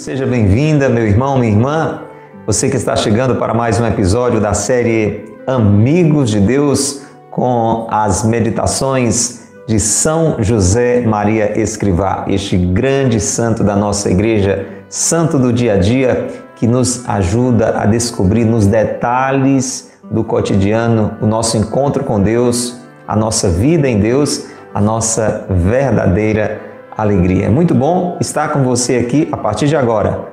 Seja bem-vinda, meu irmão, minha irmã, você que está chegando para mais um episódio da série Amigos de Deus com as meditações de São José Maria Escrivá, este grande santo da nossa igreja, santo do dia a dia, que nos ajuda a descobrir nos detalhes do cotidiano o nosso encontro com Deus, a nossa vida em Deus, a nossa verdadeira alegria. É muito bom estar com você aqui a partir de agora.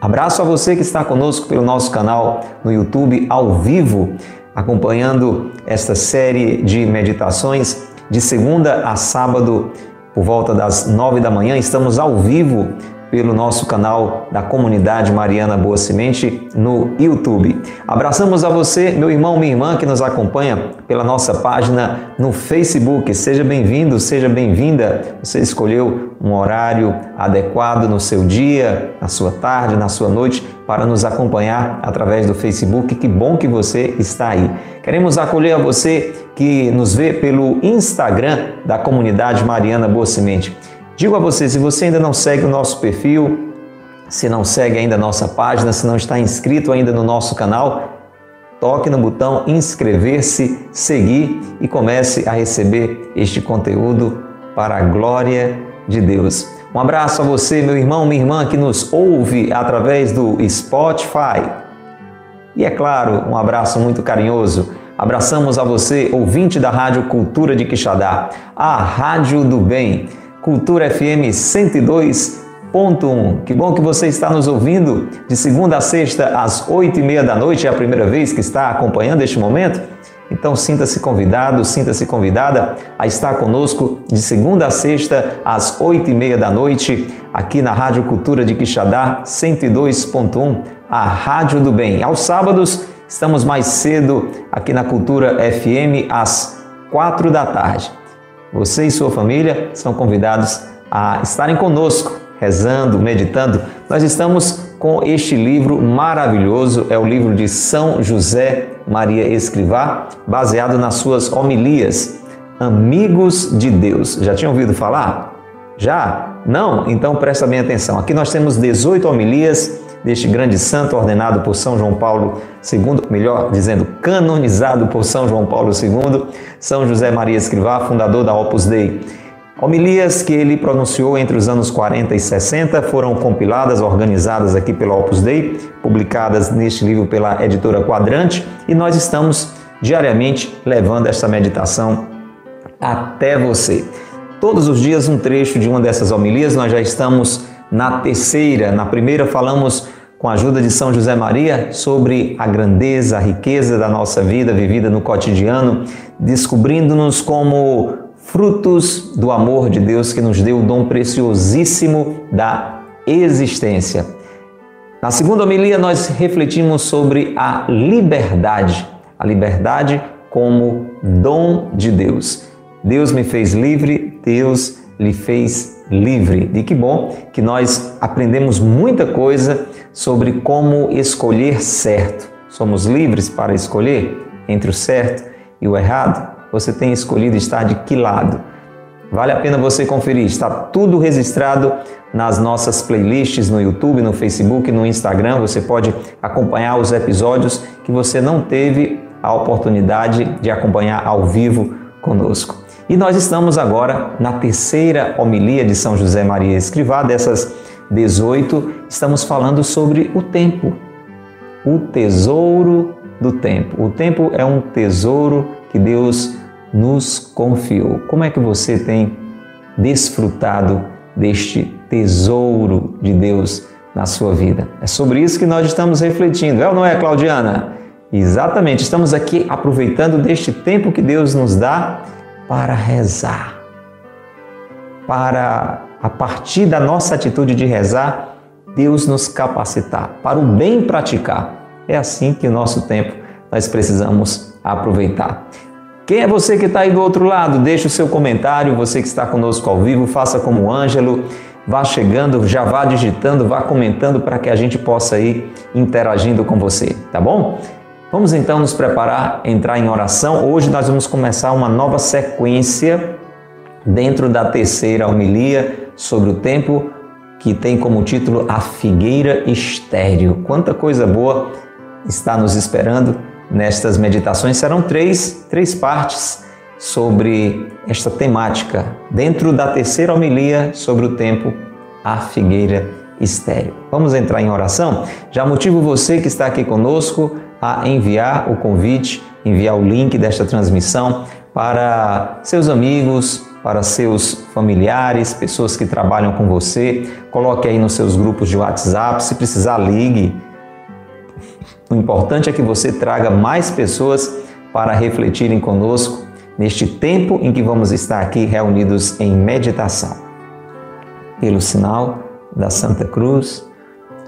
Abraço a você que está conosco pelo nosso canal no YouTube ao vivo, acompanhando esta série de meditações de segunda a sábado por volta das nove da manhã. Estamos ao vivo pelo nosso canal da comunidade Mariana Boa Semente no YouTube. Abraçamos a você, meu irmão, minha irmã que nos acompanha pela nossa página no Facebook. Seja bem-vindo, seja bem-vinda. Você escolheu um horário adequado no seu dia, na sua tarde, na sua noite para nos acompanhar através do Facebook. Que bom que você está aí. Queremos acolher a você que nos vê pelo Instagram da comunidade Mariana Boa Semente. Digo a você, se você ainda não segue o nosso perfil, se não segue ainda a nossa página, se não está inscrito ainda no nosso canal, toque no botão inscrever-se, seguir e comece a receber este conteúdo para a glória de Deus. Um abraço a você, meu irmão, minha irmã que nos ouve através do Spotify. E é claro, um abraço muito carinhoso. Abraçamos a você, ouvinte da Rádio Cultura de Quixadá, a Rádio do Bem Cultura FM 102.1. Que bom que você está nos ouvindo de segunda a sexta às oito e meia da noite. É a primeira vez que está acompanhando este momento? Então sinta-se convidado, sinta-se convidada a estar conosco de segunda a sexta às oito e meia da noite aqui na Rádio Cultura de Quixadá 102.1, a Rádio do Bem. Aos sábados estamos mais cedo aqui na Cultura FM às quatro da tarde. Você e sua família são convidados a estarem conosco, rezando, meditando. Nós estamos com este livro maravilhoso, é o livro de São José Maria Escrivá, baseado nas suas homilias. Amigos de Deus. Já tinha ouvido falar? Já? Não? Então presta bem atenção. Aqui nós temos 18 homilias deste grande santo ordenado por São João Paulo II, melhor dizendo, canonizado por São João Paulo II, São José Maria Escrivá, fundador da Opus Dei. Homilias que ele pronunciou entre os anos 40 e 60 foram compiladas, organizadas aqui pela Opus Dei, publicadas neste livro pela editora Quadrante, e nós estamos diariamente levando esta meditação até você. Todos os dias um trecho de uma dessas homilias, nós já estamos na terceira. Na primeira falamos com a ajuda de São José Maria, sobre a grandeza, a riqueza da nossa vida vivida no cotidiano, descobrindo-nos como frutos do amor de Deus que nos deu o dom preciosíssimo da existência. Na segunda homilia, nós refletimos sobre a liberdade, a liberdade como dom de Deus. Deus me fez livre, Deus lhe fez livre. E que bom que nós aprendemos muita coisa sobre como escolher certo. Somos livres para escolher entre o certo e o errado? Você tem escolhido estar de que lado? Vale a pena você conferir, está tudo registrado nas nossas playlists no YouTube, no Facebook, no Instagram. Você pode acompanhar os episódios que você não teve a oportunidade de acompanhar ao vivo conosco. E nós estamos agora na terceira homilia de São José Maria Escrivá, dessas 18, estamos falando sobre o tempo, o tesouro do tempo. O tempo é um tesouro que Deus nos confiou. Como é que você tem desfrutado deste tesouro de Deus na sua vida? É sobre isso que nós estamos refletindo, é ou não é, Claudiana? Exatamente, estamos aqui aproveitando deste tempo que Deus nos dá para rezar, para, a partir da nossa atitude de rezar, Deus nos capacitar para o bem praticar. É assim que o nosso tempo nós precisamos aproveitar. Quem é você que está aí do outro lado? Deixe o seu comentário. Você que está conosco ao vivo, faça como o Ângelo. vá chegando, já vá digitando, vá comentando para que a gente possa ir interagindo com você, tá bom? Vamos então nos preparar, entrar em oração. Hoje nós vamos começar uma nova sequência dentro da terceira homilia sobre o tempo que tem como título A Figueira Estéreo. Quanta coisa boa está nos esperando nestas meditações. Serão três, três partes sobre esta temática, dentro da terceira homilia sobre o tempo A Figueira Estéreo. Vamos entrar em oração? Já motivo você que está aqui conosco a enviar o convite, enviar o link desta transmissão para seus amigos, para seus familiares, pessoas que trabalham com você. Coloque aí nos seus grupos de WhatsApp, se precisar, ligue. O importante é que você traga mais pessoas para refletirem conosco neste tempo em que vamos estar aqui reunidos em meditação. Pelo sinal da Santa Cruz,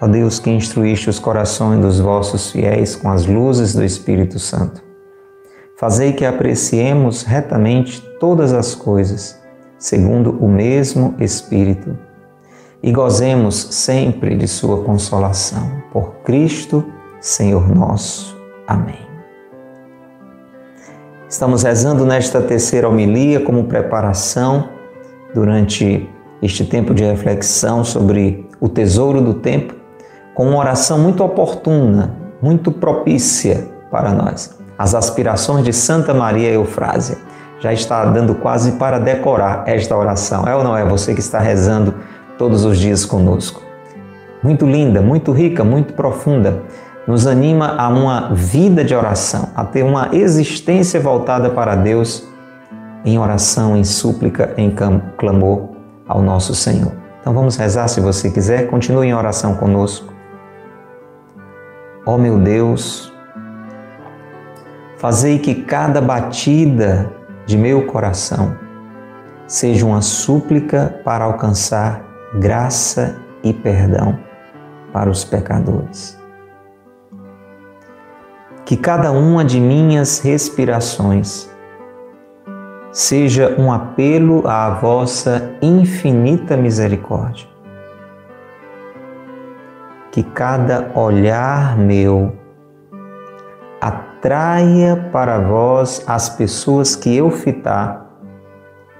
Ó Deus que instruíste os corações dos vossos fiéis com as luzes do Espírito Santo, fazei que apreciemos retamente todas as coisas, segundo o mesmo Espírito e gozemos sempre de Sua consolação. Por Cristo, Senhor nosso. Amém. Estamos rezando nesta terceira homilia como preparação durante este tempo de reflexão sobre o tesouro do tempo, com uma oração muito oportuna, muito propícia para nós. As aspirações de Santa Maria Eufrásia. Já está dando quase para decorar esta oração. É ou não é você que está rezando todos os dias conosco. Muito linda, muito rica, muito profunda. Nos anima a uma vida de oração, a ter uma existência voltada para Deus em oração, em súplica, em clamor ao nosso Senhor. Então vamos rezar se você quiser, continue em oração conosco. Ó oh, meu Deus, fazei que cada batida de meu coração seja uma súplica para alcançar graça e perdão para os pecadores. Que cada uma de minhas respirações seja um apelo à vossa infinita misericórdia. Que cada olhar meu atraia para vós as pessoas que eu fitar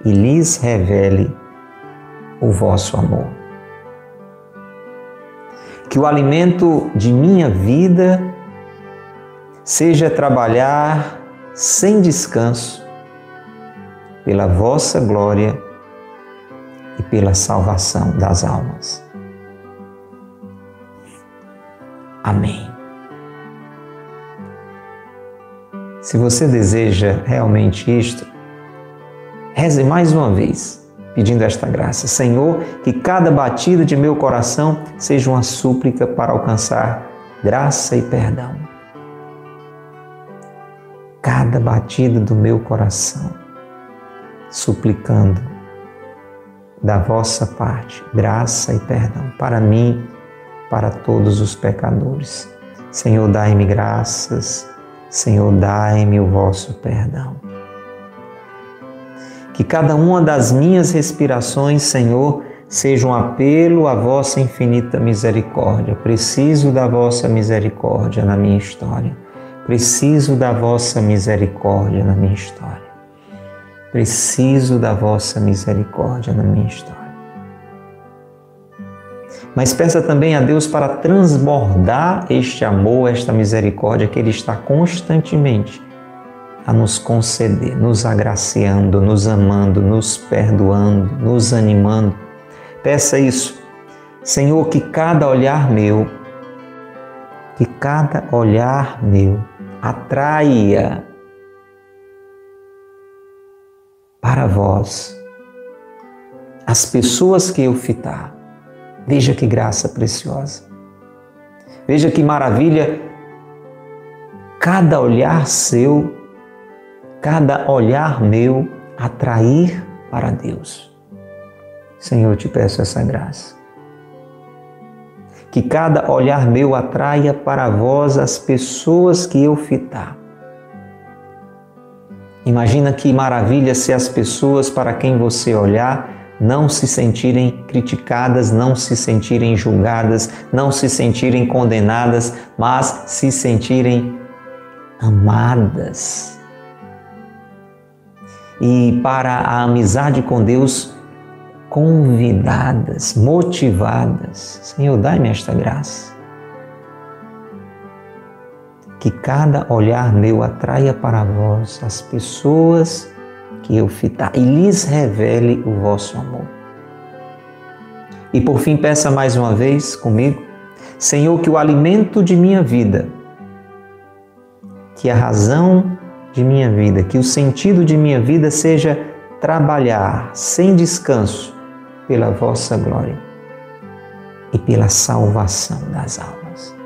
e lhes revele o vosso amor. Que o alimento de minha vida seja trabalhar sem descanso pela vossa glória e pela salvação das almas. Amém. Se você deseja realmente isto, reze mais uma vez pedindo esta graça. Senhor, que cada batida de meu coração seja uma súplica para alcançar graça e perdão. Cada batida do meu coração, suplicando da vossa parte graça e perdão para mim, para todos os pecadores. Senhor, dai-me graças, Senhor, dai-me o vosso perdão. Que cada uma das minhas respirações, Senhor, seja um apelo à vossa infinita misericórdia. Preciso da vossa misericórdia na minha história. Preciso da vossa misericórdia na minha história. Preciso da vossa misericórdia na minha história. Mas peça também a Deus para transbordar este amor, esta misericórdia que Ele está constantemente a nos conceder, nos agraciando, nos amando, nos perdoando, nos animando. Peça isso. Senhor, que cada olhar meu, que cada olhar meu atraia para vós as pessoas que eu fitar Veja que graça preciosa. Veja que maravilha cada olhar seu, cada olhar meu atrair para Deus. Senhor, eu te peço essa graça. Que cada olhar meu atraia para vós as pessoas que eu fitar. Imagina que maravilha se as pessoas para quem você olhar não se sentirem criticadas, não se sentirem julgadas, não se sentirem condenadas, mas se sentirem amadas. E para a amizade com Deus, convidadas, motivadas. Senhor, dai-me esta graça. Que cada olhar meu atraia para vós as pessoas que eu fitar e lhes revele o vosso amor. E por fim, peça mais uma vez comigo, Senhor, que o alimento de minha vida, que a razão de minha vida, que o sentido de minha vida seja trabalhar sem descanso pela vossa glória e pela salvação das almas.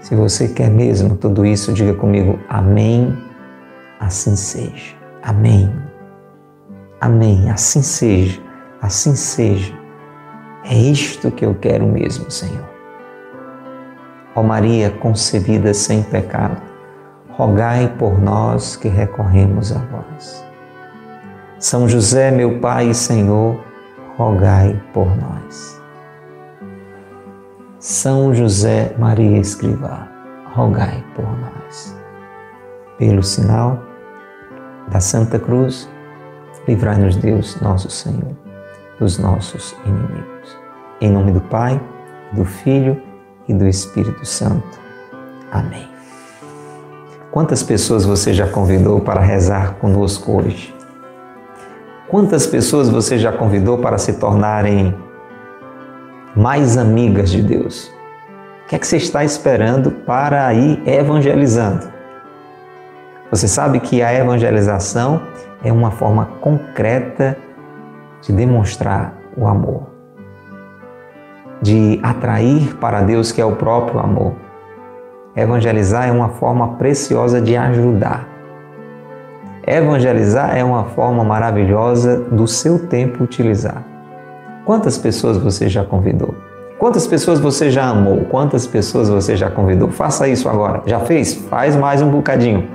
Se você quer mesmo tudo isso, diga comigo amém, assim seja. Amém. Amém, assim seja, assim seja. É isto que eu quero mesmo, Senhor. Ó Maria concebida sem pecado, rogai por nós que recorremos a vós. São José, meu Pai e Senhor, rogai por nós. São José Maria Escrivá, rogai por nós. Pelo sinal da Santa Cruz, livrai-nos Deus, nosso Senhor, dos nossos inimigos. Em nome do Pai, do Filho e do Espírito Santo. Amém. Quantas pessoas você já convidou para rezar conosco hoje? Quantas pessoas você já convidou para se tornarem mais amigas de Deus? O que é que você está esperando para ir evangelizando? Você sabe que a evangelização é uma forma concreta de demonstrar o amor, de atrair para Deus, que é o próprio amor. Evangelizar é uma forma preciosa de ajudar. Evangelizar é uma forma maravilhosa do seu tempo utilizar. Quantas pessoas você já convidou? Quantas pessoas você já amou? Quantas pessoas você já convidou? Faça isso agora. Já fez? Faz mais um bocadinho.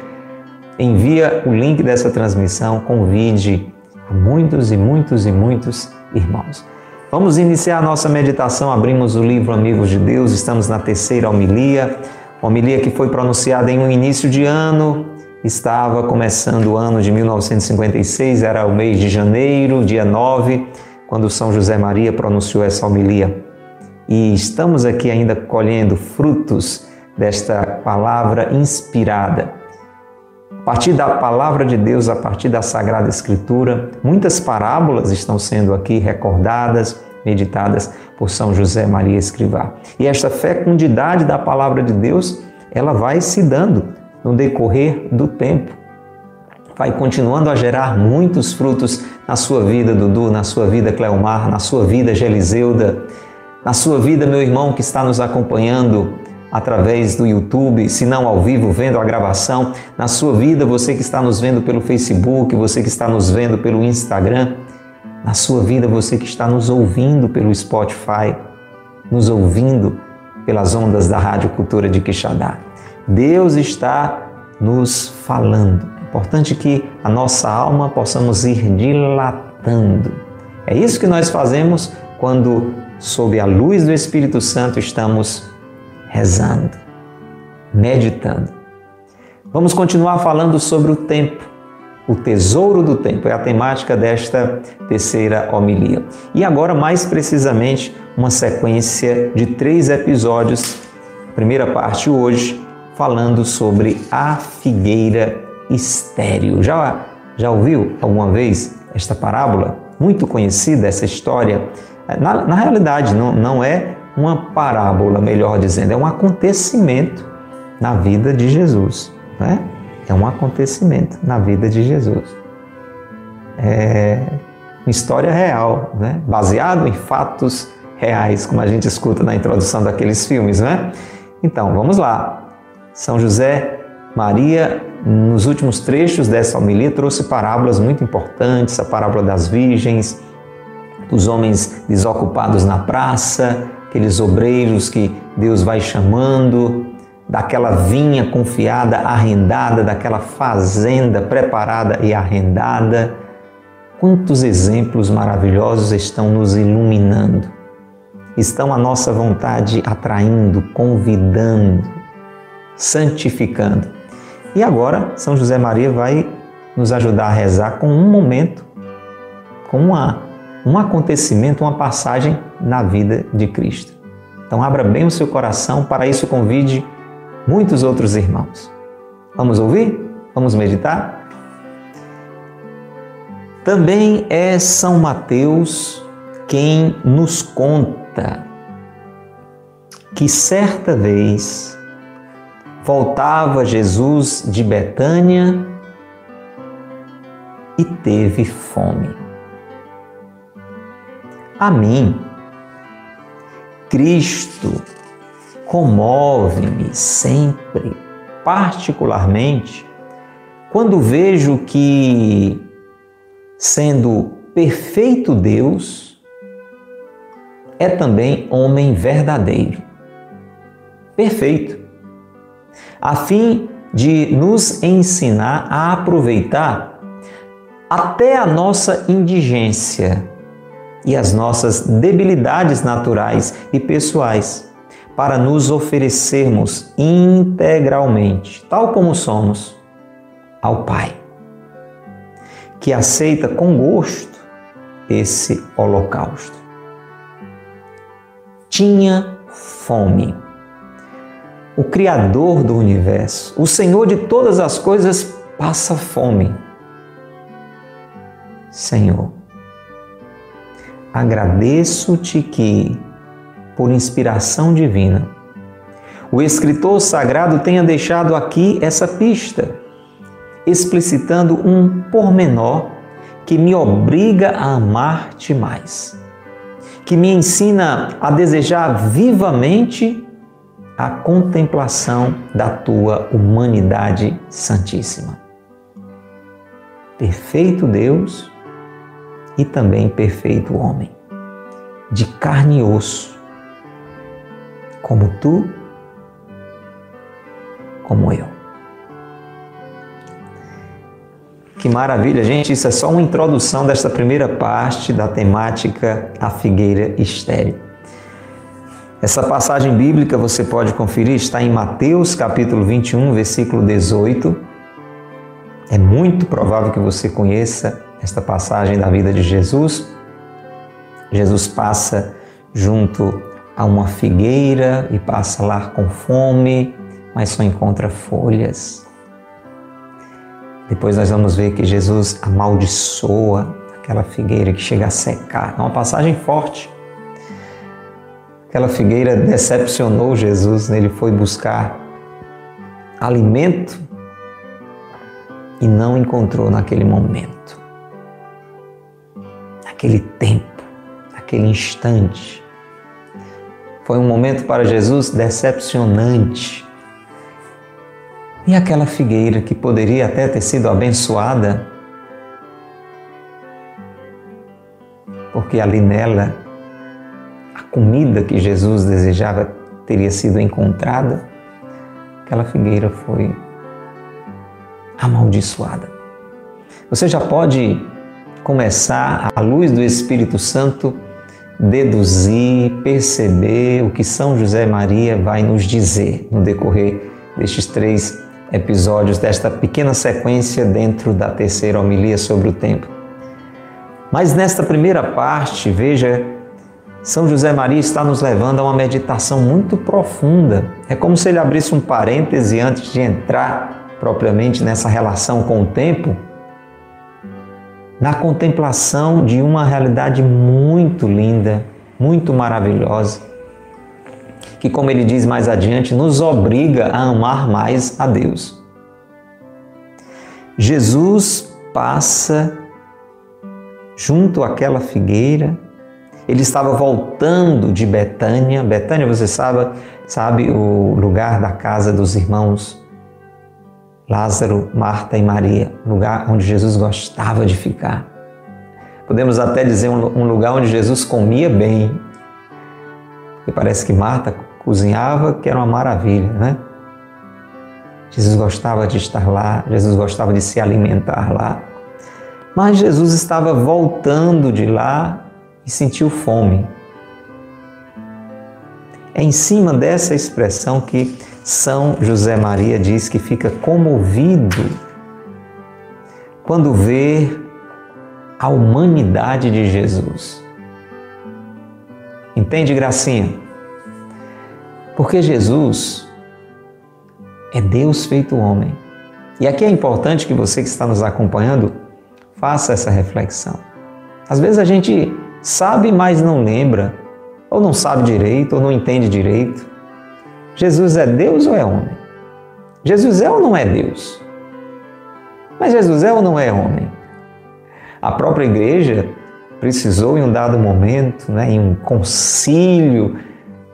Envia o link dessa transmissão, convide a muitos e muitos e muitos irmãos. Vamos iniciar a nossa meditação. Abrimos o livro Amigos de Deus, estamos na terceira homilia, homilia que foi pronunciada em um início de ano, Estava começando o ano de 1956, era o mês de janeiro, dia 9, quando São José Maria pronunciou essa homilia. E estamos aqui ainda colhendo frutos desta palavra inspirada. A partir da palavra de Deus, a partir da Sagrada Escritura, muitas parábolas estão sendo aqui recordadas, meditadas por São José Maria Escrivá. E esta fecundidade da palavra de Deus, ela vai se dando no decorrer do tempo. Vai continuando a gerar muitos frutos na sua vida, Dudu, na sua vida, Cleomar, na sua vida, Geliseuda, na sua vida, meu irmão que está nos acompanhando através do YouTube, se não ao vivo, vendo a gravação, na sua vida, você que está nos vendo pelo Facebook, você que está nos vendo pelo Instagram, na sua vida, você que está nos ouvindo pelo Spotify, nos ouvindo pelas ondas da Rádio Cultura de Quixadá. Deus está nos falando. É importante que a nossa alma possamos ir dilatando. É isso que nós fazemos quando, sob a luz do Espírito Santo, estamos rezando, meditando. Vamos continuar falando sobre o tempo. O tesouro do tempo é a temática desta terceira homilia. E agora, mais precisamente, uma sequência de três episódios. Primeira parte hoje, falando sobre a figueira estéril. Já, já ouviu alguma vez esta parábola? Muito conhecida essa história. Na, na realidade, não, não é uma parábola, melhor dizendo, é um acontecimento na vida de Jesus. Né? É um acontecimento na vida de Jesus. É, uma história real, né? baseado em fatos reais, como a gente escuta na introdução daqueles filmes, né? Então, vamos lá. São José Maria, nos últimos trechos dessa homilia, trouxe parábolas muito importantes, a parábola das virgens, dos homens desocupados na praça, aqueles obreiros que Deus vai chamando, daquela vinha confiada, arrendada, daquela fazenda preparada e arrendada. Quantos exemplos maravilhosos estão nos iluminando, estão a nossa vontade atraindo, convidando, santificando. E agora, São José Maria vai nos ajudar a rezar com um momento, com uma, um acontecimento, uma passagem na vida de Cristo. Então, abra bem o seu coração, para isso convide muitos outros irmãos. Vamos ouvir? Vamos meditar? Também é São Mateus quem nos conta que certa vez voltava Jesus de Betânia e teve fome. A mim, Cristo comove-me sempre, particularmente, quando vejo que, sendo perfeito Deus, é também homem verdadeiro. Perfeito. A fim de nos ensinar a aproveitar até a nossa indigência e as nossas debilidades naturais e pessoais para nos oferecermos integralmente, tal como somos, ao Pai, que aceita com gosto esse holocausto. Tinha fome. O Criador do universo, o Senhor de todas as coisas, passa fome. Senhor, agradeço-te que por inspiração divina. O escritor sagrado tenha deixado aqui essa pista, explicitando um pormenor que me obriga a amar-te mais, que me ensina a desejar vivamente a contemplação da tua humanidade santíssima. Perfeito Deus e também perfeito homem, de carne e osso, como tu, como eu. Que maravilha, gente! Isso é só uma introdução desta primeira parte da temática A Figueira Estéreo. Essa passagem bíblica você pode conferir, está em Mateus capítulo 21, versículo 18. É muito provável que você conheça esta passagem da vida de Jesus. Jesus passa junto a uma figueira e passa lá com fome, mas só encontra folhas. Depois nós vamos ver que Jesus amaldiçoa aquela figueira que chega a secar. É uma passagem forte. Aquela figueira decepcionou Jesus, né? ele foi buscar alimento e não encontrou naquele momento, naquele tempo, naquele instante. Foi um momento para Jesus decepcionante. E aquela figueira que poderia até ter sido abençoada, porque ali nela a comida que Jesus desejava teria sido encontrada, aquela figueira foi amaldiçoada. Você já pode começar, à luz do Espírito Santo, deduzir, perceber o que São José Maria vai nos dizer no decorrer destes três episódios, desta pequena sequência dentro da terceira homilia sobre o tempo. Mas nesta primeira parte, veja, São José Maria está nos levando a uma meditação muito profunda. É como se ele abrisse um parêntese antes de entrar propriamente nessa relação com o tempo na contemplação de uma realidade muito linda, muito maravilhosa, que, como ele diz mais adiante, nos obriga a amar mais a Deus. Jesus passa junto àquela figueira. Ele estava voltando de Betânia. Betânia, você sabe, sabe o lugar da casa dos irmãos Lázaro, Marta e Maria, lugar onde Jesus gostava de ficar. Podemos até dizer um lugar onde Jesus comia bem. Porque parece que Marta cozinhava, que era uma maravilha, né? Jesus gostava de estar lá, Jesus gostava de se alimentar lá. Mas Jesus estava voltando de lá e sentiu fome. É em cima dessa expressão que São José Maria diz que fica comovido quando vê a humanidade de Jesus. Entende, Gracinha? Porque Jesus é Deus feito homem. E aqui é importante que você que está nos acompanhando faça essa reflexão. Às vezes a gente sabe, mas não lembra, ou não sabe direito, ou não entende direito. Jesus é Deus ou é homem? Jesus é ou não é Deus? Mas Jesus é ou não é homem? A própria igreja precisou, em um dado momento, né, em um concílio,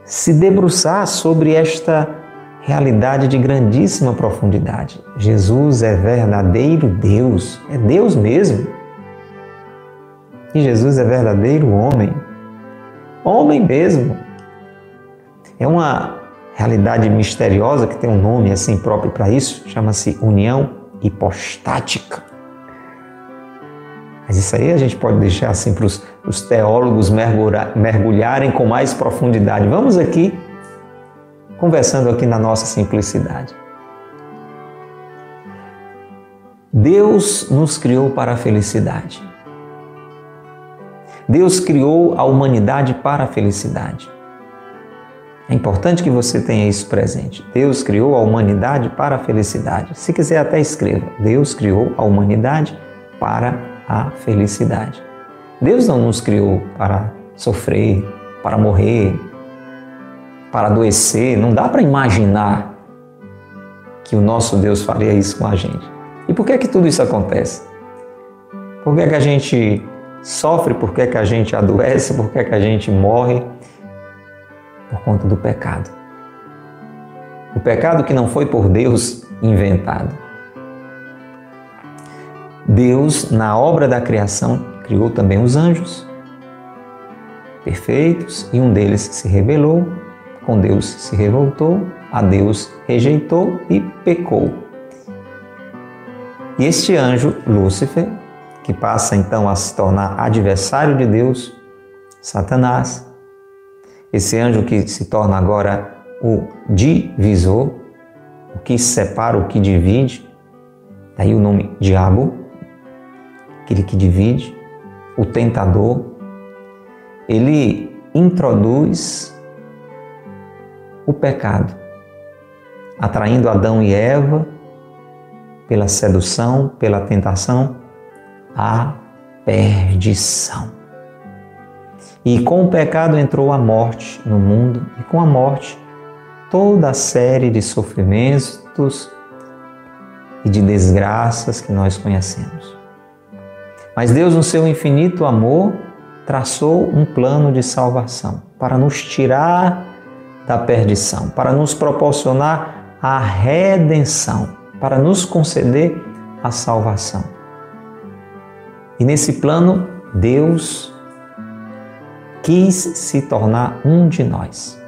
se debruçar sobre esta realidade de grandíssima profundidade. Jesus é verdadeiro Deus, é Deus mesmo. E Jesus é verdadeiro homem, homem mesmo. É uma realidade misteriosa que tem um nome assim próprio para isso, chama-se união hipostática. Mas isso aí a gente pode deixar assim para os teólogos mergulharem com mais profundidade. Vamos aqui conversando aqui na nossa simplicidade. Deus nos criou para a felicidade. Deus criou a humanidade para a felicidade. É importante que você tenha isso presente. Deus criou a humanidade para a felicidade. Se quiser, até escreva: Deus criou a humanidade para a felicidade. Deus não nos criou para sofrer, para morrer, para adoecer. Não dá para imaginar que o nosso Deus faria isso com a gente. E por que é que tudo isso acontece? Por que é que a gente sofre? Por que é que a gente adoece? Por que é que a gente morre? Por conta do pecado. O pecado que não foi por Deus inventado. Deus, na obra da criação, criou também os anjos perfeitos e um deles se rebelou com Deus se revoltou, a Deus rejeitou e pecou. E este anjo, Lúcifer, que passa então a se tornar adversário de Deus, Satanás, esse anjo que se torna agora o divisor, o que separa, o que divide, daí o nome diabo, aquele que divide, o tentador, ele introduz o pecado, atraindo Adão e Eva pela sedução, pela tentação, à perdição. E com o pecado entrou a morte no mundo, e com a morte toda a série de sofrimentos e de desgraças que nós conhecemos. Mas Deus, no seu infinito amor, traçou um plano de salvação para nos tirar da perdição, para nos proporcionar a redenção, para nos conceder a salvação. E nesse plano, Deus quis se tornar um de nós,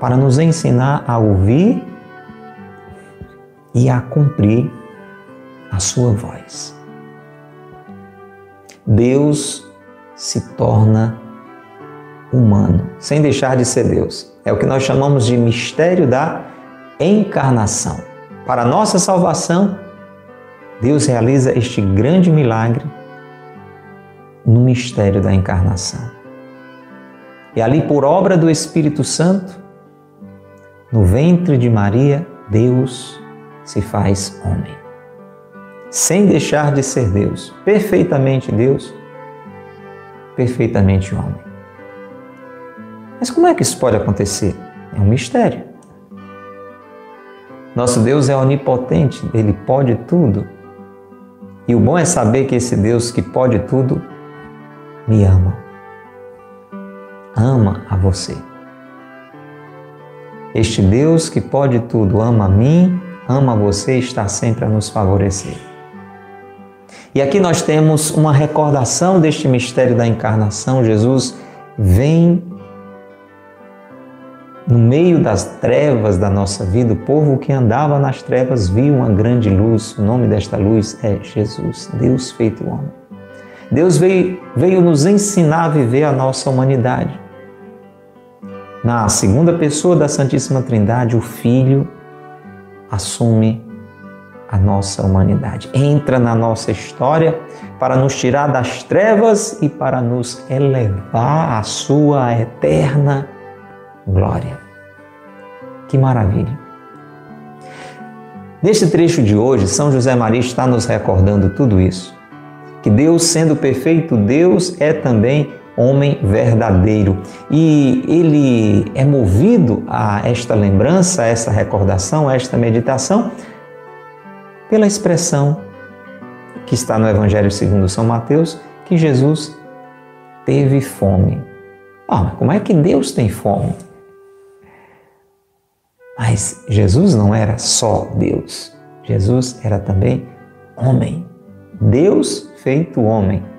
para nos ensinar a ouvir e a cumprir a sua voz. Deus se torna humano, sem deixar de ser Deus. É o que nós chamamos de mistério da encarnação. Para nossa salvação, Deus realiza este grande milagre no mistério da encarnação. E ali, por obra do Espírito Santo, no ventre de Maria, Deus se faz homem. Sem deixar de ser Deus, perfeitamente Deus, perfeitamente homem. Mas como é que isso pode acontecer? É um mistério. Nosso Deus é onipotente, ele pode tudo. E o bom é saber que esse Deus que pode tudo me ama. Ama a você. Este Deus que pode tudo ama a mim, ama você e está sempre a nos favorecer. E aqui nós temos uma recordação deste mistério da encarnação. Jesus vem no meio das trevas da nossa vida, o povo que andava nas trevas viu uma grande luz. O nome desta luz é Jesus, Deus feito homem. Deus veio, veio nos ensinar a viver a nossa humanidade. Na segunda pessoa da Santíssima Trindade, o Filho assume a nossa humanidade, entra na nossa história para nos tirar das trevas e para nos elevar à sua eterna glória. Que maravilha! Neste trecho de hoje, São José Maria está nos recordando tudo isso. Que Deus, sendo perfeito Deus, é também homem verdadeiro. E ele é movido a esta lembrança, a esta recordação, a esta meditação, pela expressão que está no Evangelho segundo São Mateus, que Jesus teve fome. Ah, mas como é que Deus tem fome? Mas Jesus não era só Deus, Jesus era também homem. Deus feito homem.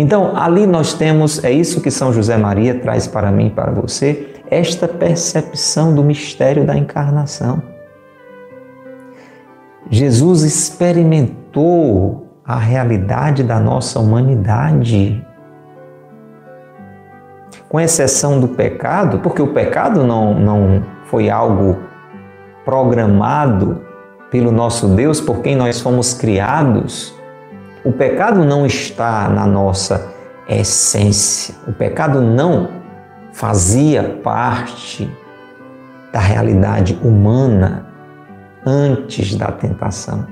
Então, ali nós temos, é isso que São José Maria traz para mim e para você, esta percepção do mistério da encarnação. Jesus experimentou a realidade da nossa humanidade com exceção do pecado, porque o pecado não, não foi algo programado pelo nosso Deus, por quem nós fomos criados. O pecado não está na nossa essência. O pecado não fazia parte da realidade humana antes da tentação,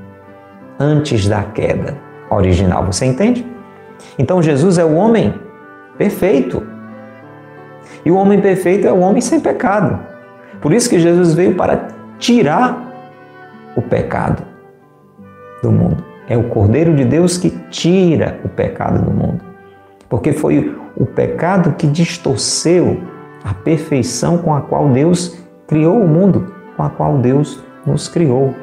antes da queda original. Você entende? Então Jesus é o homem perfeito e o homem perfeito é o homem sem pecado. Por isso que Jesus veio para tirar o pecado do mundo. É o Cordeiro de Deus que tira o pecado do mundo. Porque foi o pecado que distorceu a perfeição com a qual Deus criou o mundo, com a qual Deus nos criou.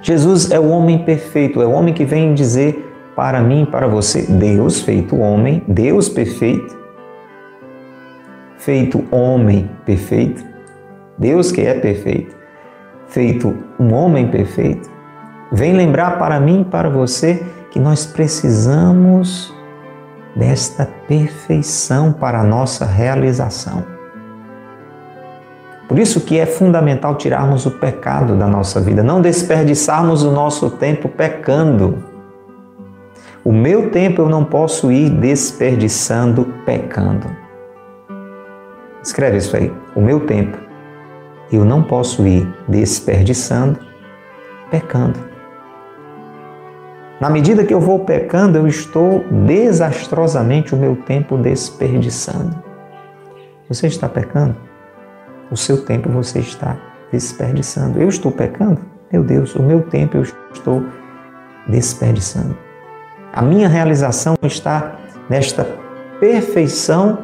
Jesus é o homem perfeito, é o homem que vem dizer para mim para você: Deus feito homem, Deus perfeito, feito homem perfeito, Deus que é perfeito, feito um homem perfeito, vem lembrar para mim e para você que nós precisamos desta perfeição para a nossa realização. Por isso que é fundamental tirarmos o pecado da nossa vida, não desperdiçarmos o nosso tempo pecando. O meu tempo eu não posso ir desperdiçando pecando. Escreve isso aí. O meu tempo eu não posso ir desperdiçando, pecando. Na medida que eu vou pecando, eu estou desastrosamente o meu tempo desperdiçando. Você está pecando? O seu tempo você está desperdiçando. Eu estou pecando? Meu Deus, o meu tempo eu estou desperdiçando. A minha realização está nesta perfeição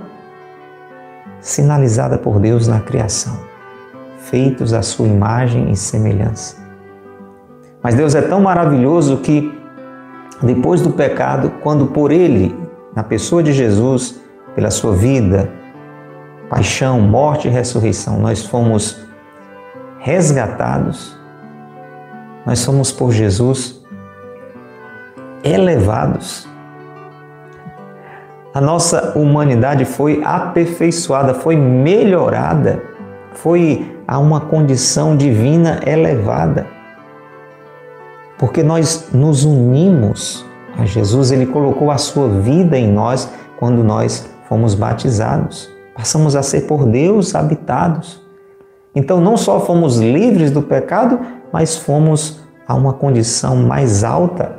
sinalizada por Deus na criação, feitos à sua imagem e semelhança. Mas Deus é tão maravilhoso que, depois do pecado, quando por Ele, na pessoa de Jesus, pela sua vida, paixão, morte e ressurreição, nós fomos resgatados, nós fomos por Jesus elevados a nossa humanidade foi aperfeiçoada, foi melhorada, foi a uma condição divina elevada. Porque nós nos unimos a Jesus, ele colocou a sua vida em nós quando nós fomos batizados. Passamos a ser por Deus habitados. Então não só fomos livres do pecado, mas fomos a uma condição mais alta,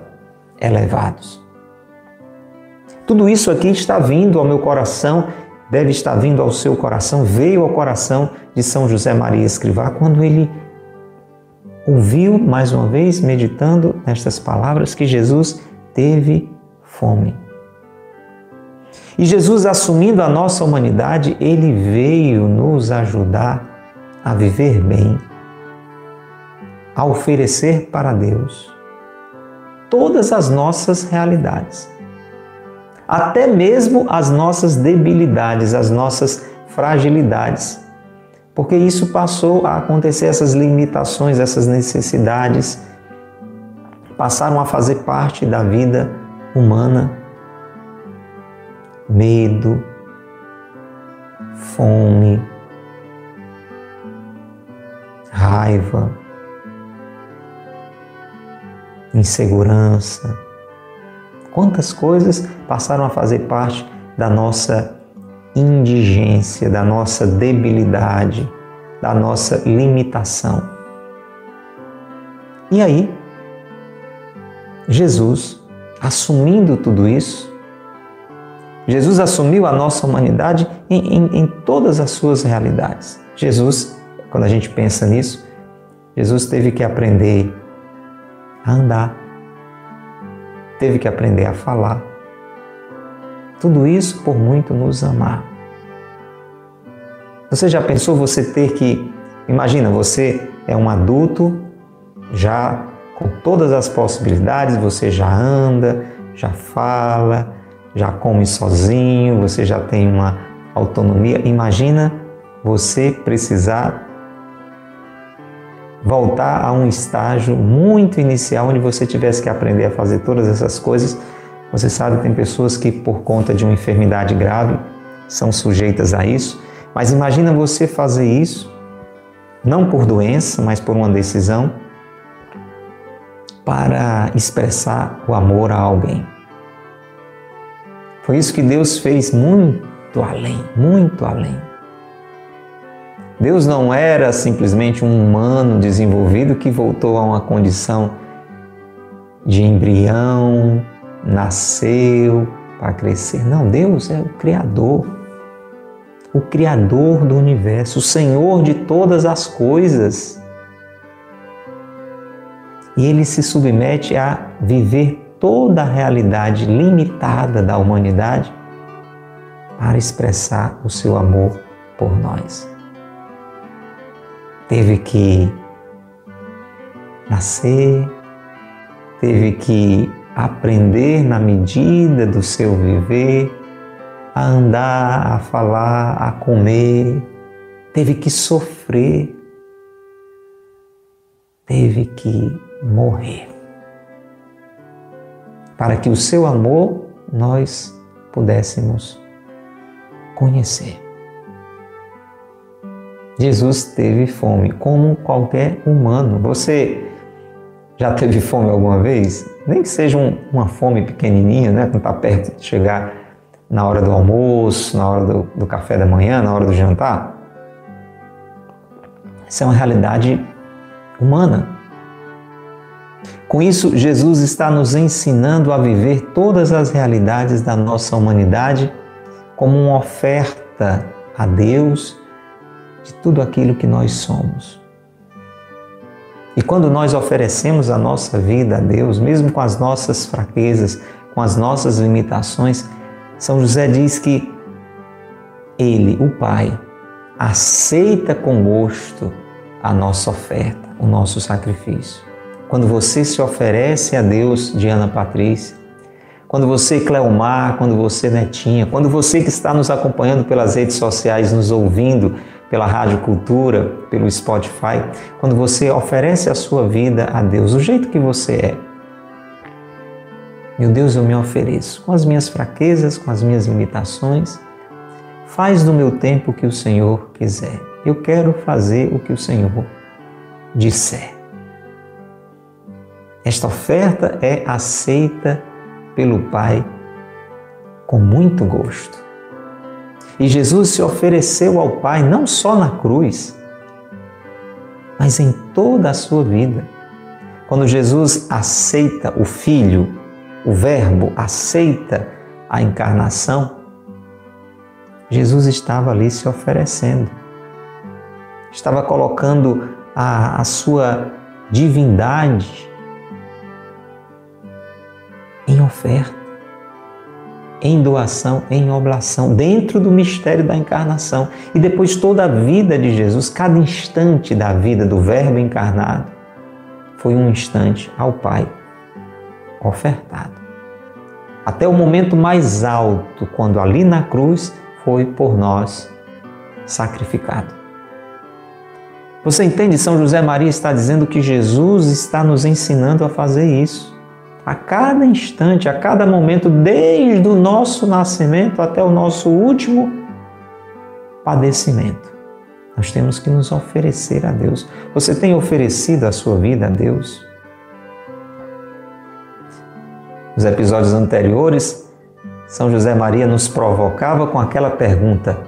elevados. Tudo isso aqui está vindo ao meu coração, deve estar vindo ao seu coração, veio ao coração de São José Maria Escrivá quando ele ouviu, mais uma vez, meditando nestas palavras, que Jesus teve fome. E Jesus, assumindo a nossa humanidade, ele veio nos ajudar a viver bem, a oferecer para Deus todas as nossas realidades, até mesmo as nossas debilidades, as nossas fragilidades, porque isso passou a acontecer, essas limitações, essas necessidades passaram a fazer parte da vida humana. Medo, fome, raiva, insegurança. Quantas coisas passaram a fazer parte da nossa indigência, da nossa debilidade, da nossa limitação. E aí, Jesus, assumindo tudo isso, Jesus assumiu a nossa humanidade em, em, em, todas as suas realidades. Jesus, quando a gente pensa nisso, Jesus teve que aprender a andar, teve que aprender a falar. Tudo isso por muito nos amar. Você já pensou você ter que. Imagina, você é um adulto, já com todas as possibilidades, você já anda, já fala, já come sozinho, você já tem uma autonomia. Imagina você precisar voltar a um estágio muito inicial onde você tivesse que aprender a fazer todas essas coisas. Você sabe, tem pessoas que por conta de uma enfermidade grave são sujeitas a isso, mas imagina você fazer isso não por doença, mas por uma decisão para expressar o amor a alguém. Foi isso que Deus fez muito além, muito além. Deus não era simplesmente um humano desenvolvido que voltou a uma condição de embrião, nasceu para crescer. Não, Deus é o Criador, o Criador do universo, o Senhor de todas as coisas e ele se submete a viver toda a realidade limitada da humanidade para expressar o seu amor por nós. Teve que nascer, teve que aprender na medida do seu viver, a andar, a falar, a comer, teve que sofrer, teve que morrer. Para que o seu amor nós pudéssemos conhecer. Jesus teve fome, como qualquer humano. Você já teve fome alguma vez? Nem que seja um, uma fome pequenininha, né? Quando está perto de chegar na hora do almoço, na hora do, do café da manhã, na hora do jantar. Isso é uma realidade humana. Com isso, Jesus está nos ensinando a viver todas as realidades da nossa humanidade como uma oferta a Deus de tudo aquilo que nós somos. E quando nós oferecemos a nossa vida a Deus, mesmo com as nossas fraquezas, com as nossas limitações, São José diz que Ele, o Pai, aceita com gosto a nossa oferta, o nosso sacrifício. Quando você se oferece a Deus, Diana Patrícia, quando você, Cleomar, quando você, Netinha, quando você que está nos acompanhando pelas redes sociais, nos ouvindo pela Rádio Cultura, pelo Spotify, quando você oferece a sua vida a Deus, do jeito que você é. Meu Deus, eu me ofereço com as minhas fraquezas, com as minhas limitações. Faz do meu tempo o que o Senhor quiser. Eu quero fazer o que o Senhor disser. Esta oferta é aceita pelo Pai com muito gosto. E Jesus se ofereceu ao Pai não só na cruz, mas em toda a sua vida. Quando Jesus aceita o Filho, o Verbo aceita a encarnação, Jesus estava ali se oferecendo, estava colocando a, a sua divindade em oferta, em doação, em oblação, dentro do mistério da encarnação. E depois toda a vida de Jesus, cada instante da vida do Verbo encarnado, foi um instante ao Pai ofertado. Até o momento mais alto, quando ali na cruz foi por nós sacrificado. Você entende? São José Maria está dizendo que Jesus está nos ensinando a fazer isso a cada instante, a cada momento, desde o nosso nascimento até o nosso último padecimento. Nós temos que nos oferecer a Deus. Você tem oferecido a sua vida a Deus? Nos episódios anteriores, São José Maria nos provocava com aquela pergunta: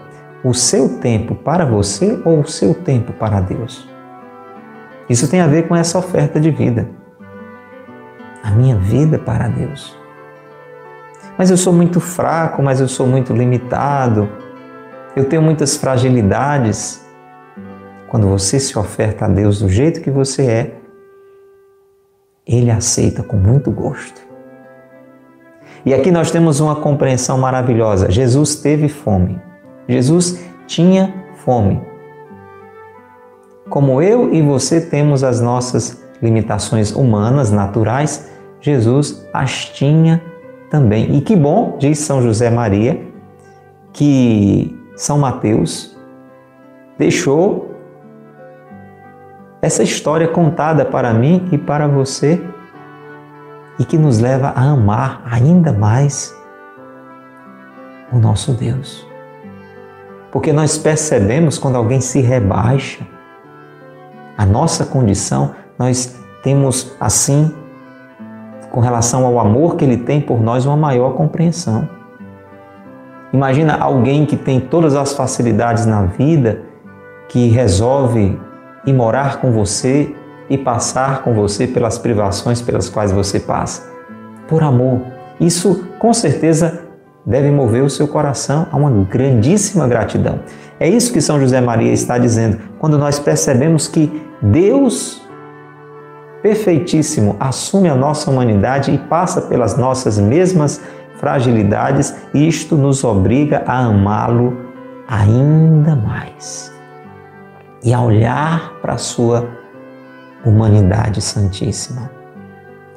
o seu tempo para você ou o seu tempo para Deus? Isso tem a ver com essa oferta de vida minha vida para Deus. Mas eu sou muito fraco, mas eu sou muito limitado, eu tenho muitas fragilidades. Quando você se oferta a Deus do jeito que você é, Ele aceita com muito gosto. E aqui nós temos uma compreensão maravilhosa. Jesus teve fome. Jesus tinha fome. Como eu e você temos as nossas limitações humanas, naturais, Jesus as tinha também. E que bom, diz São José Maria, que São Mateus deixou essa história contada para mim e para você e que nos leva a amar ainda mais o nosso Deus. Porque nós percebemos quando alguém se rebaixa, a nossa condição, nós temos assim com relação ao amor que Ele tem por nós, uma maior compreensão. Imagina alguém que tem todas as facilidades na vida, que resolve ir morar com você e passar com você pelas privações pelas quais você passa, por amor. Isso com certeza deve mover o seu coração a uma grandíssima gratidão. É isso que São José Maria está dizendo quando nós percebemos que Deus perfeitíssimo assume a nossa humanidade e passa pelas nossas mesmas fragilidades, e isto nos obriga a amá-lo ainda mais e a olhar para a sua humanidade santíssima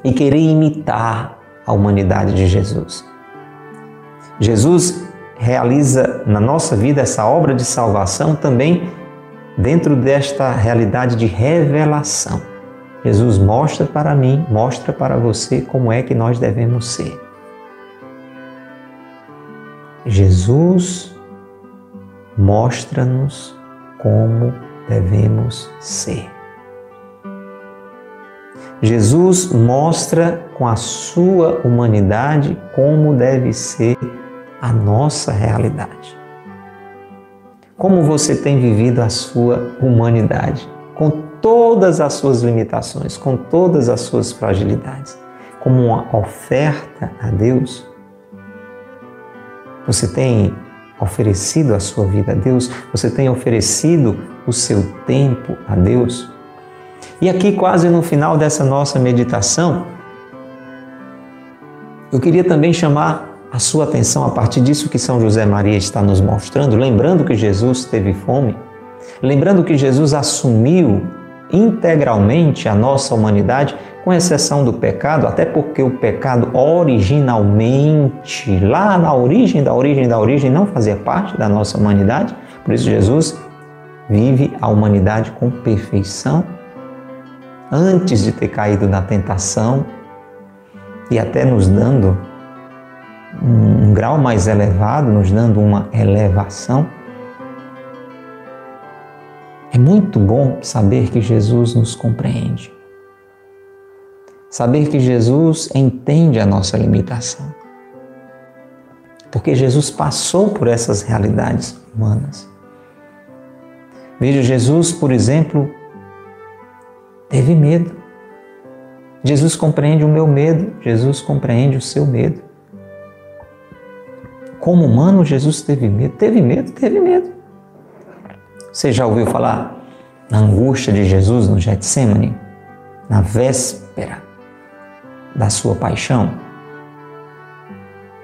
e querer imitar a humanidade de Jesus. Jesus realiza na nossa vida essa obra de salvação também dentro desta realidade de revelação. Jesus mostra para mim, mostra para você como é que nós devemos ser. Jesus mostra-nos como devemos ser. Jesus mostra com a sua humanidade como deve ser a nossa realidade. Como você tem vivido a sua humanidade? Com todas as suas limitações, com todas as suas fragilidades, como uma oferta a Deus, você tem oferecido a sua vida a Deus, você tem oferecido o seu tempo a Deus. E aqui, quase no final dessa nossa meditação, eu queria também chamar a sua atenção a partir disso que São José Maria está nos mostrando, lembrando que Jesus teve fome, lembrando que Jesus assumiu integralmente a nossa humanidade, com exceção do pecado, até porque o pecado originalmente, lá na origem da origem da origem, não fazia parte da nossa humanidade. Por isso, Jesus vive a humanidade com perfeição antes de ter caído na tentação e até nos dando um grau mais elevado, nos dando uma elevação. É muito bom saber que Jesus nos compreende. Saber que Jesus entende a nossa limitação. Porque Jesus passou por essas realidades humanas. Veja, Jesus, por exemplo, teve medo. Jesus compreende o meu medo, Jesus compreende o seu medo. Como humano, Jesus teve medo. Teve medo? Teve medo. Você já ouviu falar na angústia de Jesus no Getsemane, na véspera da sua paixão?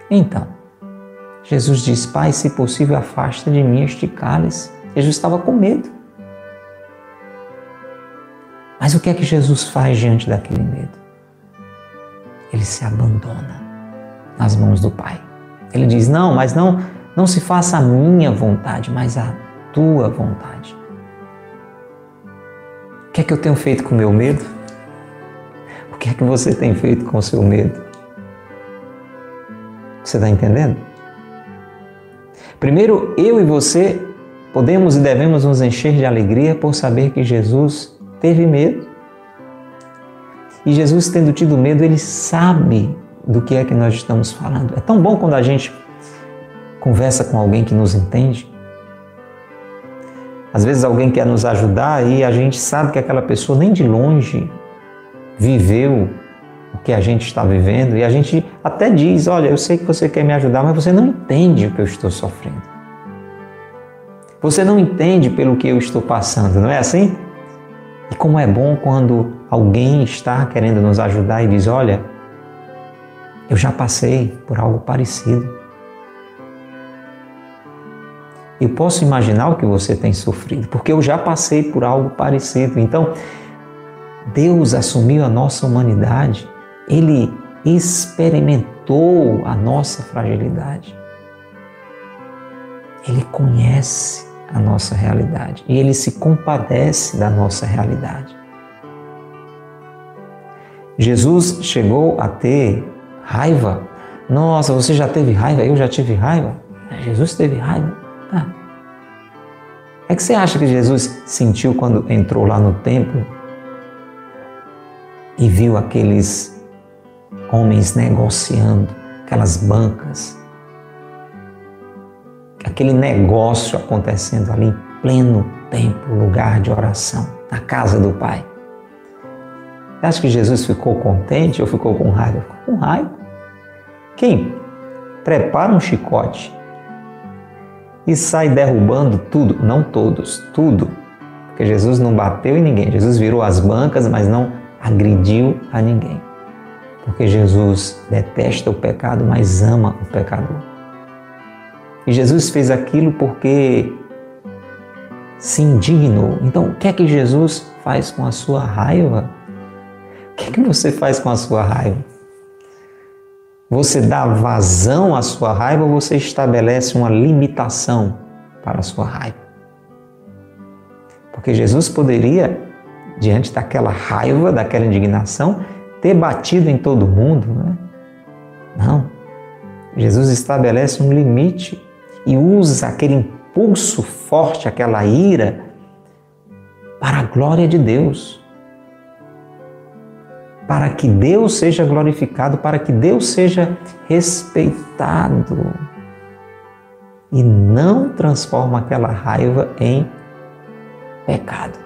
Então, Jesus diz: Pai, se possível, afasta de mim este cálice. Jesus estava com medo. Mas o que é que Jesus faz diante daquele medo? Ele se abandona nas mãos do Pai. Ele diz: Não, mas não, não se faça a minha vontade, mas a tua vontade. O que é que eu tenho feito com o meu medo? O que é que você tem feito com o seu medo? Você está entendendo? Primeiro, eu e você podemos e devemos nos encher de alegria por saber que Jesus teve medo. E Jesus, tendo tido medo, ele sabe do que é que nós estamos falando. É tão bom quando a gente conversa com alguém que nos entende. Às vezes alguém quer nos ajudar e a gente sabe que aquela pessoa nem de longe viveu o que a gente está vivendo e a gente até diz: Olha, eu sei que você quer me ajudar, mas você não entende o que eu estou sofrendo. Você não entende pelo que eu estou passando, não é assim? E como é bom quando alguém está querendo nos ajudar e diz: Olha, eu já passei por algo parecido. Eu posso imaginar o que você tem sofrido, porque eu já passei por algo parecido. Então, Deus assumiu a nossa humanidade ele experimentou a nossa fragilidade. Ele conhece a nossa realidade e ele se compadece da nossa realidade. Jesus chegou a ter raiva. Nossa, você já teve raiva? Eu já tive raiva? Jesus teve raiva? É que você acha que Jesus sentiu quando entrou lá no templo e viu aqueles homens negociando, aquelas bancas, aquele negócio acontecendo ali em pleno templo, lugar de oração, na casa do Pai. Você acha que Jesus ficou contente ou ficou com raiva? Ficou com raiva. Quem prepara um chicote e sai derrubando tudo, não todos, tudo, porque Jesus não bateu em ninguém, Jesus virou as bancas, mas não agrediu a ninguém porque Jesus detesta o pecado, mas ama o pecador. E Jesus fez aquilo porque se indignou. Então, o que é que Jesus faz com a sua raiva? O que é que você faz com a sua raiva? Você dá vazão à sua raiva ou você estabelece uma limitação para a sua raiva? Porque Jesus poderia, diante daquela raiva, daquela indignação, ter batido em todo mundo. Né? Não. Jesus estabelece um limite e usa aquele impulso forte, aquela ira, para a glória de Deus. Para que Deus seja glorificado, para que Deus seja respeitado. E não transforma aquela raiva em pecado.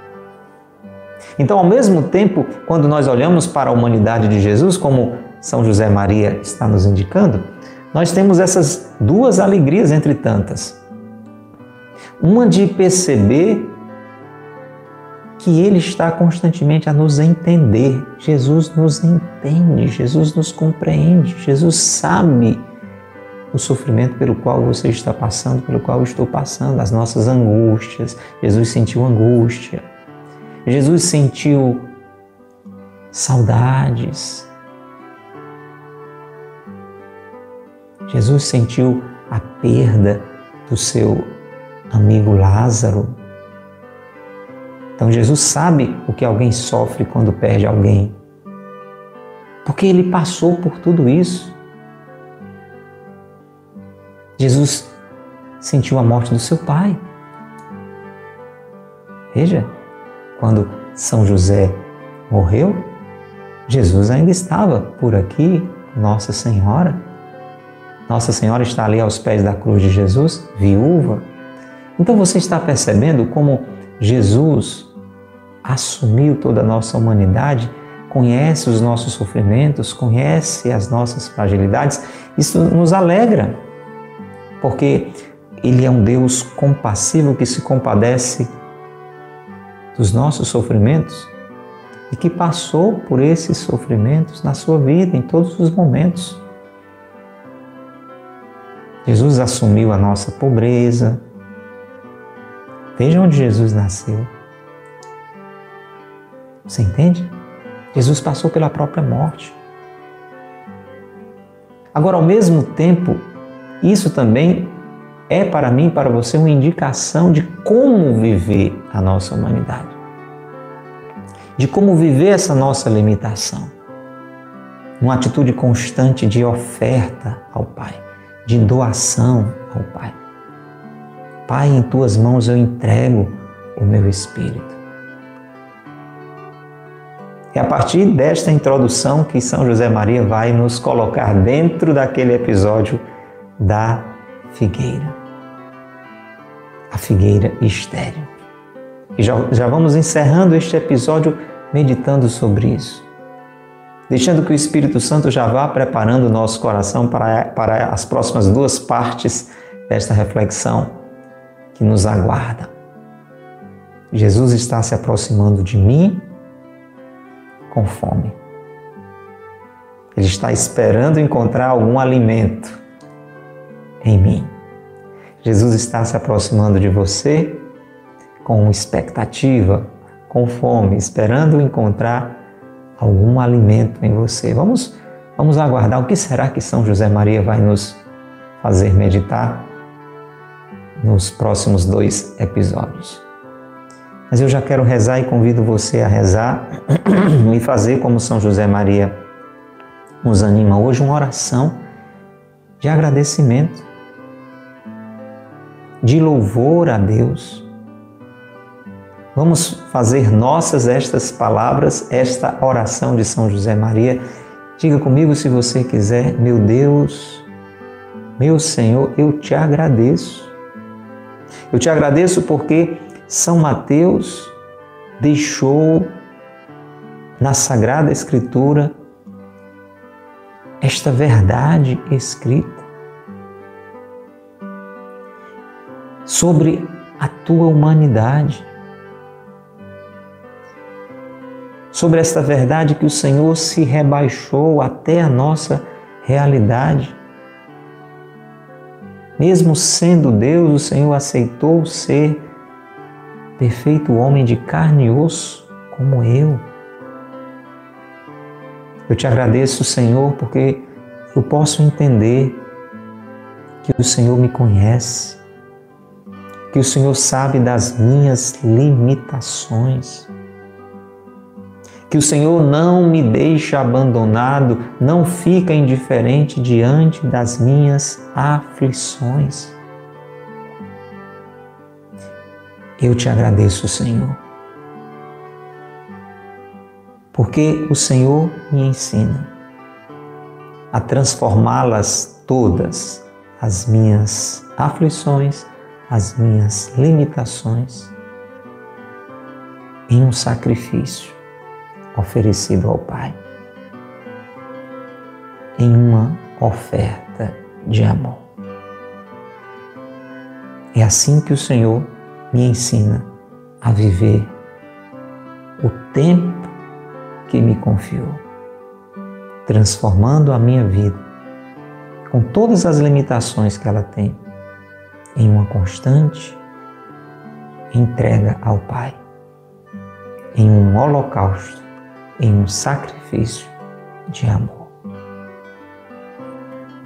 Então, ao mesmo tempo, quando nós olhamos para a humanidade de Jesus, como São José Maria está nos indicando, nós temos essas duas alegrias entre tantas. Uma de perceber que Ele está constantemente a nos entender. Jesus nos entende, Jesus nos compreende, Jesus sabe o sofrimento pelo qual você está passando, pelo qual eu estou passando, as nossas angústias. Jesus sentiu angústia. Jesus sentiu saudades. Jesus sentiu a perda do seu amigo Lázaro. Então Jesus sabe o que alguém sofre quando perde alguém. Porque ele passou por tudo isso. Jesus sentiu a morte do seu pai. Veja, quando São José morreu, Jesus ainda estava por aqui, Nossa Senhora. Nossa Senhora está ali aos pés da cruz de Jesus, viúva. Então você está percebendo como Jesus assumiu toda a nossa humanidade, conhece os nossos sofrimentos, conhece as nossas fragilidades. Isso nos alegra, porque Ele é um Deus compassivo que se compadece dos nossos sofrimentos e que passou por esses sofrimentos na sua vida, em todos os momentos. Jesus assumiu a nossa pobreza. Veja onde Jesus nasceu. Você entende? Jesus passou pela própria morte. Agora, ao mesmo tempo, isso também é para mim, para você, uma indicação de como viver a nossa humanidade, de como viver essa nossa limitação. Uma atitude constante de oferta ao Pai, de doação ao Pai. Pai, em tuas mãos eu entrego o meu espírito. É a partir desta introdução que São José Maria vai nos colocar dentro daquele episódio da figueira a figueira estéril. E já, já vamos encerrando este episódio meditando sobre isso. Deixando que o Espírito Santo já vá preparando o nosso coração para, para as próximas duas partes desta reflexão que nos aguarda. Jesus está se aproximando de mim com fome. Ele está esperando encontrar algum alimento em mim. Jesus está se aproximando de você com expectativa, com fome, esperando encontrar algum alimento em você. Vamos, vamos aguardar o que será que São José Maria vai nos fazer meditar nos próximos dois episódios. Mas eu já quero rezar e convido você a rezar e fazer como São José Maria nos anima hoje uma oração de agradecimento de louvor a Deus. Vamos fazer nossas estas palavras, esta oração de São José Maria. Diga comigo se você quiser, meu Deus, meu Senhor, eu te agradeço. Eu te agradeço porque São Mateus deixou na Sagrada Escritura esta verdade escrita. sobre a tua humanidade, sobre esta verdade que o Senhor se rebaixou até a nossa realidade. Mesmo sendo Deus, o Senhor aceitou ser perfeito homem de carne e osso, como eu. Eu te agradeço, Senhor, porque eu posso entender que o Senhor me conhece, que o Senhor sabe das minhas limitações, que o Senhor não me deixa abandonado, não fica indiferente diante das minhas aflições. Eu te agradeço, Senhor, porque o Senhor me ensina a transformá-las todas, as minhas aflições, as minhas limitações em um sacrifício oferecido ao Pai, em uma oferta de amor. É assim que o Senhor me ensina a viver o tempo que me confiou, transformando a minha vida com todas as limitações que ela tem em uma constante entrega ao Pai, em um holocausto, em um sacrifício de amor.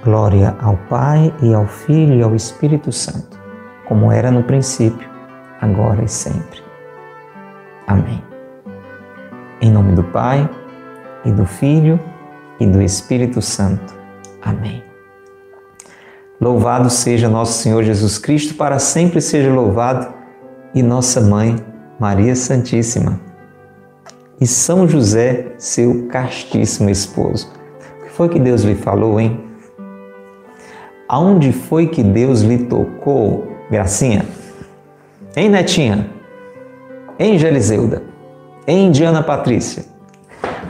Glória ao Pai e ao Filho e ao Espírito Santo, como era no princípio, agora e sempre. Amém. Em nome do Pai e do Filho e do Espírito Santo. Amém. Louvado seja nosso Senhor Jesus Cristo, para sempre seja louvado, e nossa mãe, Maria Santíssima, e São José, seu castíssimo esposo. O que foi que Deus lhe falou, hein? Aonde foi que Deus lhe tocou, Gracinha? Hein, Netinha? Hein, Geliseuda? Hein, Diana Patrícia?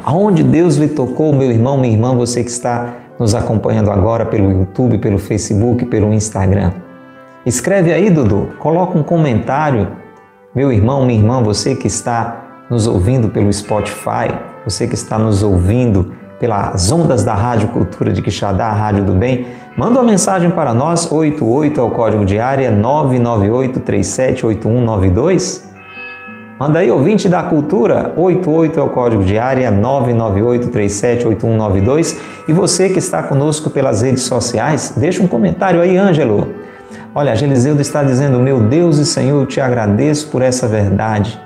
Aonde Deus lhe tocou, meu irmão, minha irmã, você que está nos acompanhando agora pelo YouTube, pelo Facebook, pelo Instagram. Escreve aí, Dudu, coloca um comentário. Meu irmão, minha irmã, você que está nos ouvindo pelo Spotify, você que está nos ouvindo pelas ondas da Rádio Cultura de Quixadá, Rádio do Bem, manda uma mensagem para nós, 88 é o código de área 998378192. Manda aí, ouvinte da cultura, 88 é o código de área 998378192. E você que está conosco pelas redes sociais, deixa um comentário aí, Ângelo. Olha, a Geliseudo está dizendo: Meu Deus e Senhor, eu te agradeço por essa verdade,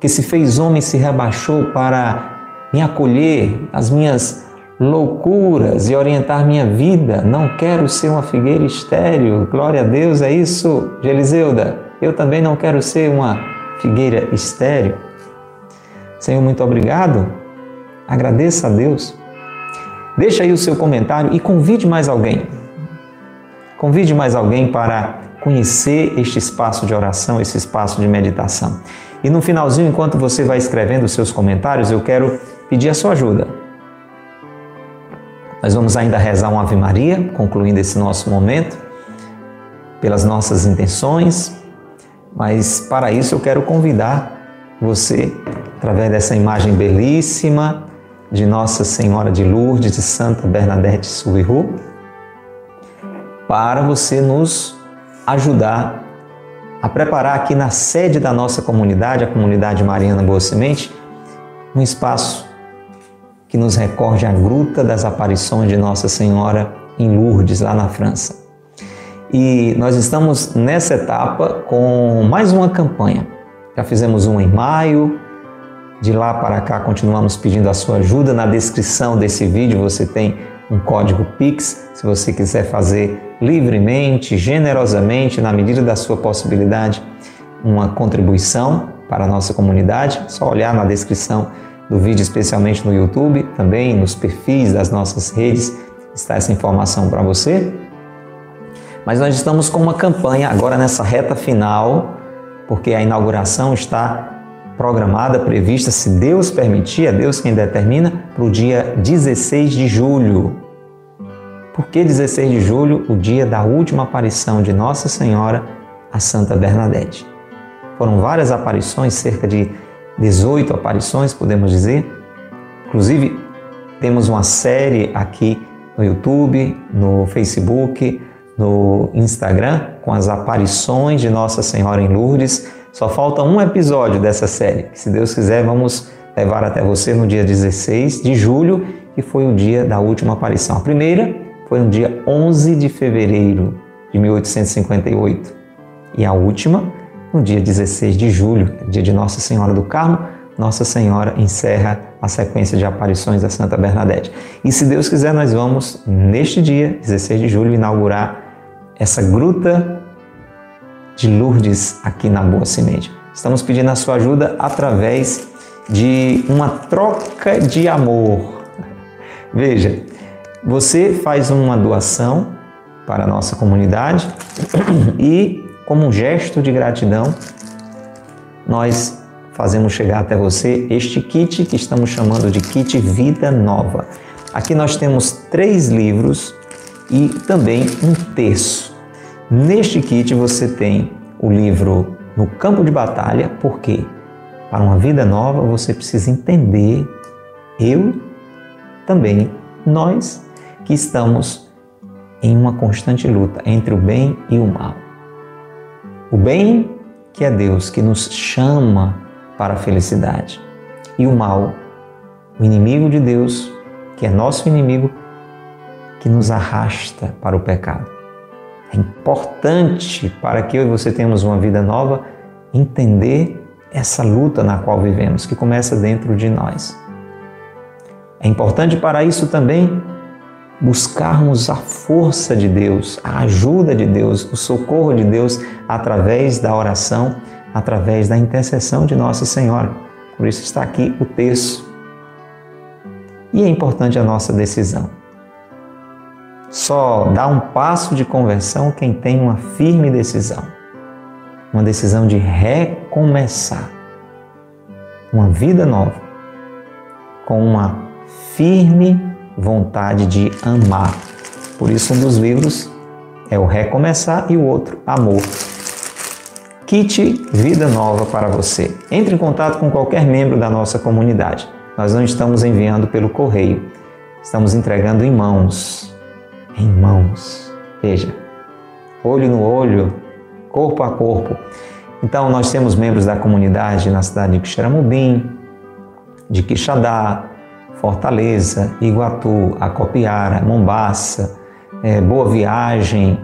que se fez homem se rebaixou para me acolher as minhas loucuras e orientar minha vida. Não quero ser uma figueira estéril. Glória a Deus, é isso, Geliseuda. Eu também não quero ser uma figueira estéril. Senhor, muito obrigado. Agradeça a Deus. Deixa aí o seu comentário e convide mais alguém. Convide mais alguém para conhecer este espaço de oração, esse espaço de meditação. E no finalzinho, enquanto você vai escrevendo os seus comentários, eu quero pedir a sua ajuda. Nós vamos ainda rezar uma Ave Maria, concluindo esse nosso momento, pelas nossas intenções, mas para isso eu quero convidar você, através dessa imagem belíssima de Nossa Senhora de Lourdes, de Santa Bernadette Subiru, para você nos ajudar a preparar aqui na sede da nossa comunidade, a comunidade Mariana Boa Semente, um espaço que nos recorde a gruta das aparições de Nossa Senhora em Lourdes, lá na França. E nós estamos nessa etapa com mais uma campanha. Já fizemos uma em maio, de lá para cá continuamos pedindo a sua ajuda. Na descrição desse vídeo você tem um código Pix, se você quiser fazer livremente, generosamente, na medida da sua possibilidade, uma contribuição para a nossa comunidade, só olhar na descrição do vídeo, especialmente no YouTube, também nos perfis das nossas redes, está essa informação para você. Mas nós estamos com uma campanha agora nessa reta final, porque a inauguração está programada, prevista, se Deus permitir, é Deus quem determina, para o dia 16 de julho. Por que 16 de julho? O dia da última aparição de Nossa Senhora a Santa Bernadette. Foram várias aparições, cerca de 18 aparições, podemos dizer. Inclusive, temos uma série aqui no YouTube, no Facebook, no Instagram, com as aparições de Nossa Senhora em Lourdes. Só falta um episódio dessa série. Se Deus quiser, vamos levar até você no dia 16 de julho, que foi o dia da última aparição. A primeira foi no dia 11 de fevereiro de 1858 e a última no dia 16 de julho, dia de Nossa Senhora do Carmo, Nossa Senhora encerra a sequência de aparições da Santa Bernadette. E se Deus quiser, nós vamos, neste dia, 16 de julho, inaugurar essa gruta de Lourdes aqui na Boa Semente. Estamos pedindo a sua ajuda através de uma troca de amor. Veja, você faz uma doação para a nossa comunidade e como um gesto de gratidão, nós fazemos chegar até você este kit que estamos chamando de kit Vida Nova. Aqui nós temos três livros e também um terço. Neste kit você tem o livro No Campo de Batalha, porque para uma vida nova você precisa entender, eu também, nós que estamos em uma constante luta entre o bem e o mal. O bem, que é Deus, que nos chama para a felicidade, e o mal, o inimigo de Deus, que é nosso inimigo, que nos arrasta para o pecado. É importante para que eu e você tenhamos uma vida nova entender essa luta na qual vivemos, que começa dentro de nós. É importante para isso também buscarmos a força de Deus, a ajuda de Deus, o socorro de Deus através da oração, através da intercessão de Nossa Senhora. Por isso está aqui o texto. E é importante a nossa decisão. Só dá um passo de conversão quem tem uma firme decisão. Uma decisão de recomeçar. Uma vida nova. Com uma firme vontade de amar. Por isso, um dos livros é o Recomeçar e o outro, Amor. Kit Vida Nova para você. Entre em contato com qualquer membro da nossa comunidade. nós não estamos enviando pelo correio, estamos entregando em mãos. Em mãos. Veja, olho no olho, corpo a corpo. Então, nós temos membros da comunidade na cidade de Quixeramobim, de Quixadá, Fortaleza, Iguatu, Acopiara, Mombaça, é, Boa Viagem,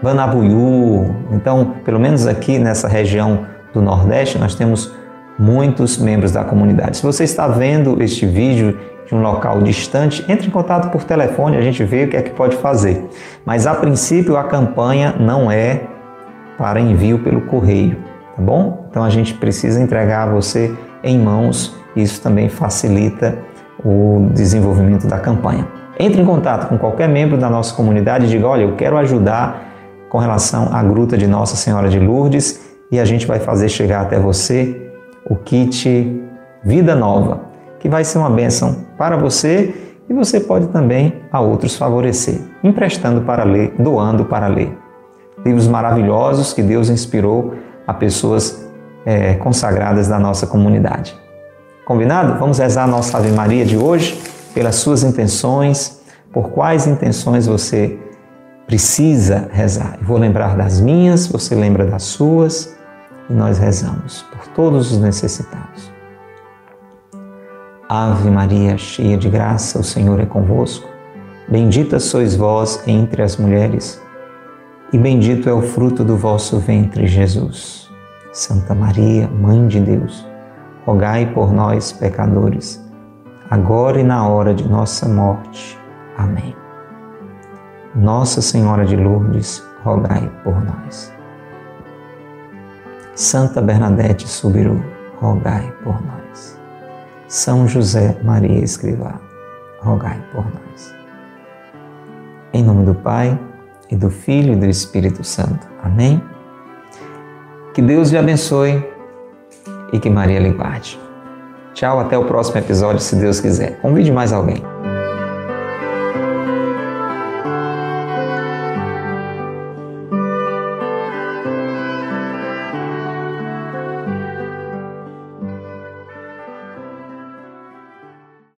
Banabuiú. Então, pelo menos aqui nessa região do Nordeste, nós temos muitos membros da comunidade. Se você está vendo este vídeo de um local distante, entre em contato por telefone, a gente vê o que é que pode fazer. Mas a princípio a campanha não é para envio pelo correio, tá bom? Então a gente precisa entregar a você em mãos, isso também facilita o desenvolvimento da campanha. Entre em contato com qualquer membro da nossa comunidade e diga: olha, eu quero ajudar com relação à Gruta de Nossa Senhora de Lourdes e a gente vai fazer chegar até você o kit Vida Nova, que vai ser uma bênção para você e você pode também a outros favorecer, emprestando para ler, doando para ler. Livros maravilhosos que Deus inspirou a pessoas é, consagradas da nossa comunidade. Combinado? Vamos rezar a nossa Ave Maria de hoje pelas suas intenções, por quais intenções você precisa rezar. Eu vou lembrar das minhas, você lembra das suas e nós rezamos por todos os necessitados. Ave Maria, cheia de graça, o Senhor é convosco. Bendita sois vós entre as mulheres, e bendito é o fruto do vosso ventre, Jesus. Santa Maria, Mãe de Deus, rogai por nós, pecadores, agora e na hora de nossa morte. Amém. Nossa Senhora de Lourdes, rogai por nós. Santa Bernadette Subiru, rogai por nós. São José Maria Escrivá, rogai por nós. Em nome do Pai, e do Filho e do Espírito Santo. Amém? Que Deus lhe abençoe e que Maria lhe guarde. Tchau, até o próximo episódio, se Deus quiser. Convide mais alguém.